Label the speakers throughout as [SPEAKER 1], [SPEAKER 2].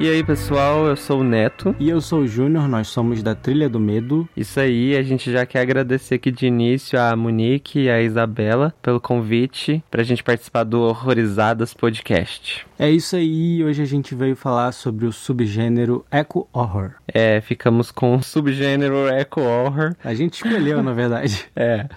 [SPEAKER 1] E aí, pessoal, eu sou o Neto.
[SPEAKER 2] E eu sou o Júnior, nós somos da Trilha do Medo.
[SPEAKER 1] Isso aí, a gente já quer agradecer aqui de início a Monique e a Isabela pelo convite pra gente participar do Horrorizadas Podcast.
[SPEAKER 2] É isso aí, hoje a gente veio falar sobre o subgênero Eco Horror.
[SPEAKER 1] É, ficamos com o subgênero Eco Horror.
[SPEAKER 2] A gente escolheu, na verdade.
[SPEAKER 1] É.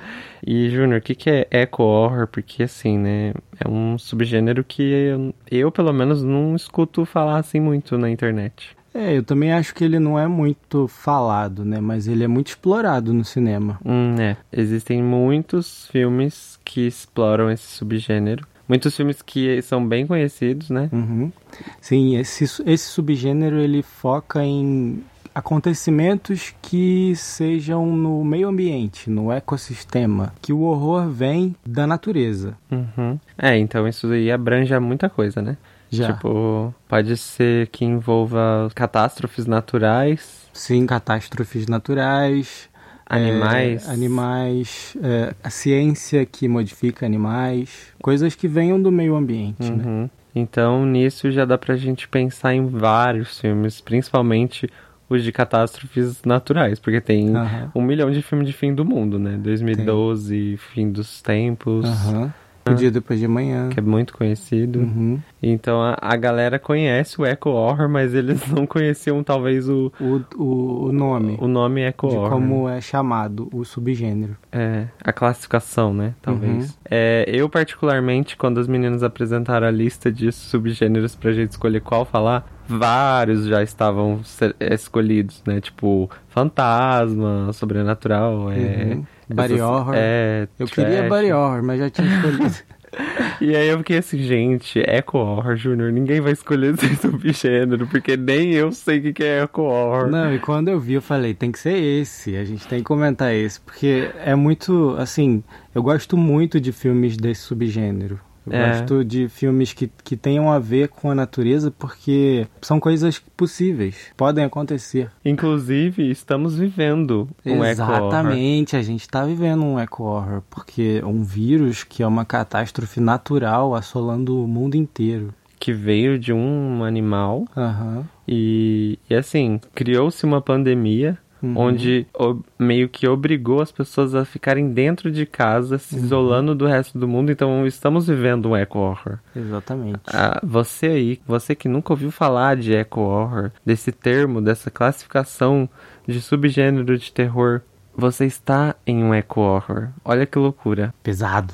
[SPEAKER 1] E, Júnior, o que, que é eco horror? Porque, assim, né, é um subgênero que eu, eu, pelo menos, não escuto falar assim muito na internet.
[SPEAKER 2] É, eu também acho que ele não é muito falado, né? Mas ele é muito explorado no cinema.
[SPEAKER 1] Hum, é. Existem muitos filmes que exploram esse subgênero. Muitos filmes que são bem conhecidos, né?
[SPEAKER 2] Uhum. Sim, esse, esse subgênero ele foca em acontecimentos que sejam no meio ambiente, no ecossistema, que o horror vem da natureza.
[SPEAKER 1] Uhum. É, então isso aí abrange muita coisa, né?
[SPEAKER 2] Já.
[SPEAKER 1] Tipo, pode ser que envolva catástrofes naturais.
[SPEAKER 2] Sim, catástrofes naturais.
[SPEAKER 1] Animais.
[SPEAKER 2] É, animais. É, a ciência que modifica animais. Coisas que venham do meio ambiente, né?
[SPEAKER 1] uhum. né? Então, nisso já dá pra gente pensar em vários filmes, principalmente os de catástrofes naturais, porque tem
[SPEAKER 2] Aham.
[SPEAKER 1] um milhão de filmes de fim do mundo, né? 2012, Fim dos Tempos,
[SPEAKER 2] Aham. O dia depois de amanhã.
[SPEAKER 1] que é muito conhecido.
[SPEAKER 2] Uhum.
[SPEAKER 1] Então a, a galera conhece o Echo Horror, mas eles não conheciam talvez o,
[SPEAKER 2] O, o, o nome.
[SPEAKER 1] o nome Echo
[SPEAKER 2] de
[SPEAKER 1] Horror.
[SPEAKER 2] como é chamado o subgênero.
[SPEAKER 1] É, a classificação, né? Talvez.
[SPEAKER 2] Uhum.
[SPEAKER 1] É, eu, particularmente, quando as meninas apresentaram a lista de subgêneros pra gente escolher qual falar, vários já estavam escolhidos, né? Tipo, fantasma, sobrenatural, é.
[SPEAKER 2] Uhum. Body
[SPEAKER 1] essas-
[SPEAKER 2] horror.
[SPEAKER 1] É.
[SPEAKER 2] Eu
[SPEAKER 1] trash.
[SPEAKER 2] queria body horror, mas já tinha escolhido.
[SPEAKER 1] E aí eu fiquei assim, gente, Eco Horror, Júnior, ninguém vai escolher esse subgênero, porque nem eu sei o que que é Eco Horror.
[SPEAKER 2] Não, e quando eu vi, eu falei, tem que ser esse. A gente tem que comentar esse. Porque é muito, assim, eu gosto muito de filmes desse subgênero. Eu
[SPEAKER 1] É.
[SPEAKER 2] gosto de filmes que, que tenham a ver com a natureza, porque são coisas possíveis, podem acontecer.
[SPEAKER 1] Inclusive, estamos vivendo um.
[SPEAKER 2] Exatamente, a gente está vivendo um eco horror, porque um vírus que é uma catástrofe natural assolando o mundo inteiro.
[SPEAKER 1] Que veio de um animal
[SPEAKER 2] Aham.
[SPEAKER 1] e, e assim, criou-se uma pandemia
[SPEAKER 2] Uhum.
[SPEAKER 1] onde meio que obrigou as pessoas a ficarem dentro de casa, se
[SPEAKER 2] Uhum.
[SPEAKER 1] isolando do resto do mundo. Então, estamos vivendo um Eco Horror.
[SPEAKER 2] Exatamente.
[SPEAKER 1] Ah, você aí, você que nunca ouviu falar de eco horror, desse termo, dessa classificação de subgênero de terror, você está em um eco horror. Olha que loucura.
[SPEAKER 2] Pesado.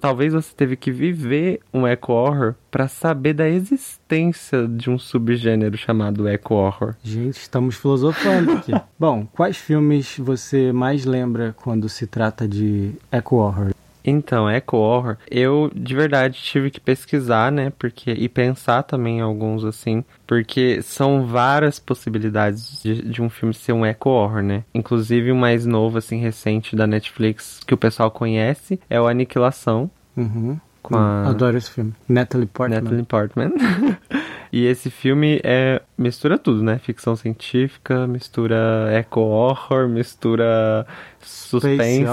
[SPEAKER 1] Talvez você teve que viver um eco horror para saber da existência de um subgênero chamado eco horror.
[SPEAKER 2] Gente, estamos filosofando aqui. Bom, quais filmes você mais lembra quando se trata de eco horror?
[SPEAKER 1] Então, Eco Horror, eu de verdade tive que pesquisar, né? Porque e pensar também em alguns assim, porque são várias possibilidades de, de um filme ser um Eco Horror, né? Inclusive o mais novo assim recente da Netflix que o pessoal conhece é o Aniquilação
[SPEAKER 2] Uhum.
[SPEAKER 1] com a
[SPEAKER 2] Adoro esse filme. Natalie Portman.
[SPEAKER 1] Natalie Portman. e esse filme é mistura tudo, né? Ficção científica, mistura eco horror, mistura suspense,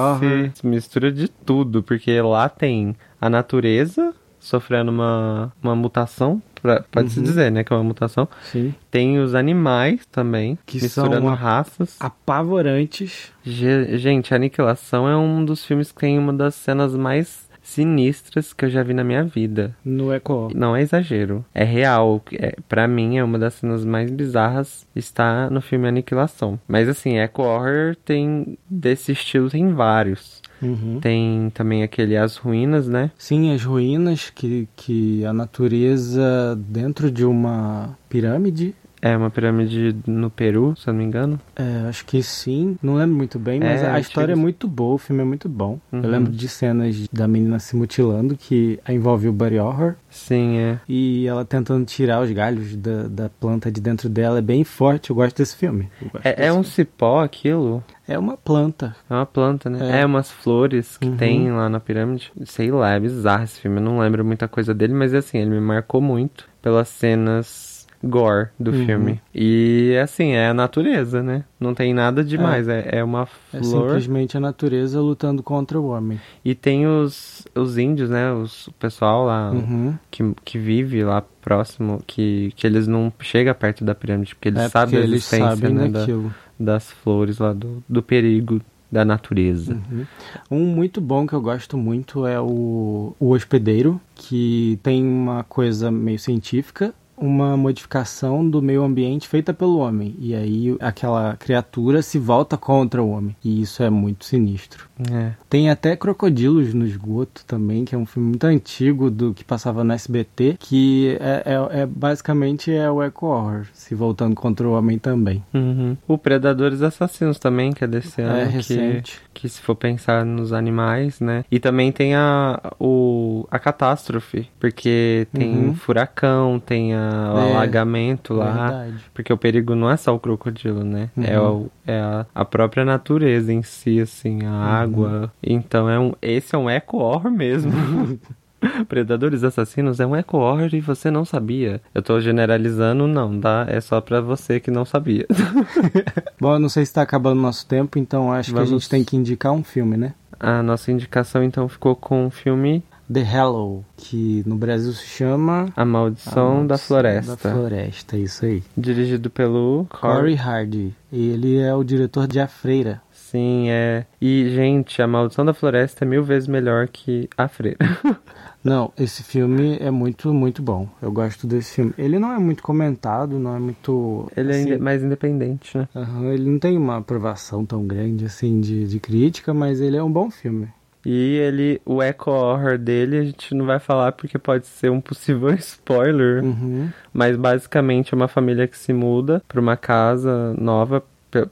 [SPEAKER 1] mistura de tudo, porque lá tem a natureza sofrendo uma, uma mutação, pra- pode-se
[SPEAKER 2] Uhum.
[SPEAKER 1] dizer, né, que é uma mutação.
[SPEAKER 2] Sim.
[SPEAKER 1] Tem os animais também,
[SPEAKER 2] Que
[SPEAKER 1] misturando
[SPEAKER 2] são
[SPEAKER 1] raças.
[SPEAKER 2] Apavorantes.
[SPEAKER 1] Ge- Gente, Aniquilação é um dos filmes que tem uma das cenas mais sinistras que eu já vi na minha vida.
[SPEAKER 2] No eco horror.
[SPEAKER 1] Não é exagero. É real. É, para mim, é uma das cenas mais bizarras está no filme Aniquilação. Mas assim, Eco Horror tem desse estilo tem vários.
[SPEAKER 2] Uhum.
[SPEAKER 1] Tem também aquele As Ruínas, né?
[SPEAKER 2] Sim, as ruínas que, que a natureza dentro de uma pirâmide
[SPEAKER 1] É uma pirâmide no Peru, se eu não me engano.
[SPEAKER 2] É, acho que sim. Não lembro muito bem, mas
[SPEAKER 1] É,
[SPEAKER 2] a história é
[SPEAKER 1] antigos.
[SPEAKER 2] muito boa, o filme é muito bom.
[SPEAKER 1] Uhum.
[SPEAKER 2] Eu lembro de cenas da menina se mutilando, que envolve o body horror.
[SPEAKER 1] Sim, é.
[SPEAKER 2] E ela tentando tirar os galhos da, da planta de dentro dela. É bem forte, eu gosto desse filme. Gosto
[SPEAKER 1] É, é
[SPEAKER 2] desse
[SPEAKER 1] um
[SPEAKER 2] filme.
[SPEAKER 1] cipó aquilo?
[SPEAKER 2] É uma planta.
[SPEAKER 1] É uma planta, né?
[SPEAKER 2] É.
[SPEAKER 1] É, umas flores que
[SPEAKER 2] Uhum.
[SPEAKER 1] tem lá na pirâmide. Sei lá, é bizarro esse filme. Eu não lembro muita coisa dele, mas assim, ele me marcou muito pelas cenas gore do
[SPEAKER 2] Uhum.
[SPEAKER 1] filme. E assim, é a natureza, né? Não tem nada demais. É, é uma
[SPEAKER 2] É
[SPEAKER 1] flor.
[SPEAKER 2] simplesmente a natureza lutando contra o homem.
[SPEAKER 1] E tem os, os índios, né? Os, o pessoal lá
[SPEAKER 2] Uhum.
[SPEAKER 1] que, que vive lá próximo, que, que eles não chegam perto da pirâmide, porque eles
[SPEAKER 2] é
[SPEAKER 1] sabem
[SPEAKER 2] porque
[SPEAKER 1] a
[SPEAKER 2] eles
[SPEAKER 1] existência
[SPEAKER 2] sabem
[SPEAKER 1] né, da- das flores lá, do, do perigo da natureza.
[SPEAKER 2] Uhum. Um muito bom que eu gosto muito é o, o Hospedeiro, que tem uma coisa meio científica, uma modificação do meio ambiente feita pelo homem. E aí aquela criatura se volta contra o homem. E isso é muito sinistro.
[SPEAKER 1] É.
[SPEAKER 2] Tem até Crocodilos no Esgoto também, que é um filme muito antigo do que passava no SBT, que é, é- é- basicamente é o Eco Horror, se voltando contra o homem também.
[SPEAKER 1] Uhum. O Predadores Assassinos também, que é desse ano.
[SPEAKER 2] é
[SPEAKER 1] que-
[SPEAKER 2] recente.
[SPEAKER 1] Que, se for pensar nos animais, né? E também tem a, o, a catástrofe, porque tem
[SPEAKER 2] Uhum.
[SPEAKER 1] furacão, tem a, o
[SPEAKER 2] É,
[SPEAKER 1] alagamento lá.
[SPEAKER 2] Verdade.
[SPEAKER 1] Porque o perigo não é só o crocodilo, né?
[SPEAKER 2] Uhum.
[SPEAKER 1] É, o, é a, a própria natureza em si, assim, a
[SPEAKER 2] Uhum.
[SPEAKER 1] água. Então é um, esse é um eco-horror mesmo. Predadores Assassinos é um eco-horror e você não sabia. Eu tô generalizando, não, tá? É só pra você que não sabia.
[SPEAKER 2] Bom, eu não sei se tá acabando o nosso tempo, então acho que
[SPEAKER 1] Vamos-
[SPEAKER 2] a gente tem que indicar um filme, né?
[SPEAKER 1] A nossa indicação então ficou com o filme
[SPEAKER 2] The Hallow, que no Brasil se chama
[SPEAKER 1] A Maldição
[SPEAKER 2] A
[SPEAKER 1] da
[SPEAKER 2] Maldição
[SPEAKER 1] Floresta,
[SPEAKER 2] Da Floresta, isso aí.
[SPEAKER 1] dirigido pelo
[SPEAKER 2] Corey Hardy. Ele é o diretor de A Freira.
[SPEAKER 1] Sim, é. E, gente, A Maldição da Floresta é mil vezes melhor que A Freira.
[SPEAKER 2] Não, esse filme é muito, muito bom. Eu gosto desse filme. Ele não é muito comentado, não é muito.
[SPEAKER 1] Ele é
[SPEAKER 2] assim,
[SPEAKER 1] inde- mais independente, né?
[SPEAKER 2] aham, ele não tem uma aprovação tão grande assim de, de crítica, mas ele é um bom filme.
[SPEAKER 1] E ele, o eco horror dele, a gente não vai falar porque pode ser um possível spoiler.
[SPEAKER 2] Uhum.
[SPEAKER 1] Mas basicamente é uma família que se muda pra uma casa nova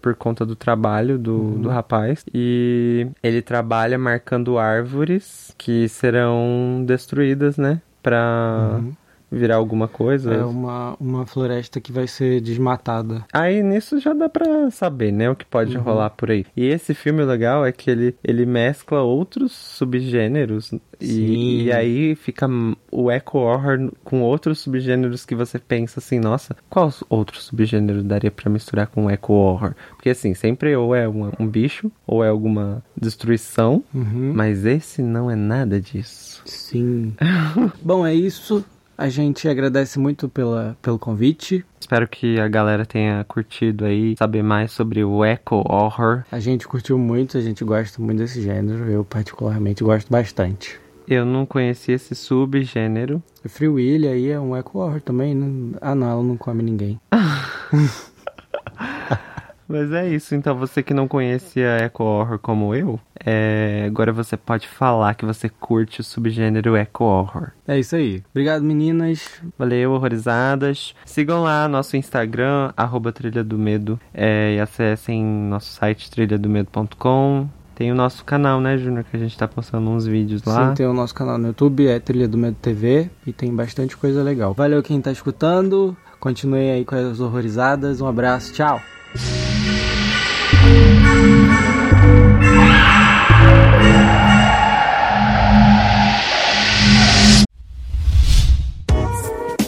[SPEAKER 1] por conta do trabalho do,
[SPEAKER 2] Uhum.
[SPEAKER 1] do rapaz. E ele trabalha marcando árvores que serão destruídas, né? Pra
[SPEAKER 2] Uhum.
[SPEAKER 1] Virar alguma coisa.
[SPEAKER 2] É uma, uma floresta que vai ser desmatada.
[SPEAKER 1] Aí nisso já dá pra saber, né, o que pode
[SPEAKER 2] Uhum.
[SPEAKER 1] rolar por aí. E esse filme legal é que ele, ele mescla outros subgêneros e, e aí fica o eco horror com outros subgêneros que você pensa assim, nossa, qual outro subgênero daria pra misturar com o eco horror? Porque assim, sempre ou é uma- um bicho ou é alguma destruição,
[SPEAKER 2] Uhum.
[SPEAKER 1] mas esse não é nada disso.
[SPEAKER 2] Sim. Bom, é isso. A gente agradece muito pela, pelo convite.
[SPEAKER 1] Espero que a galera tenha curtido aí, saber mais sobre o eco horror.
[SPEAKER 2] A gente curtiu muito, a gente gosta muito desse gênero. Eu, particularmente, gosto bastante.
[SPEAKER 1] Eu não conhecia esse subgênero.
[SPEAKER 2] Free Willy aí é um eco horror também, né? Ah, não, ela não come ninguém.
[SPEAKER 1] Mas é isso, então você que não conhecia Eco Horror como eu, é, agora você pode falar que você curte o subgênero Eco Horror.
[SPEAKER 2] É isso aí. Obrigado, meninas.
[SPEAKER 1] Valeu, horrorizadas. Sigam lá nosso Instagram, arroba Trilha do Medo, é, e acessem nosso site trilhadomedo.com. Tem o nosso canal, né, Júnior, que a gente tá postando uns vídeos lá.
[SPEAKER 2] Sim, tem o nosso canal no YouTube, é Trilha do Medo TV, e tem bastante coisa legal. Valeu quem tá escutando. Continue aí com as horrorizadas. Um abraço, tchau.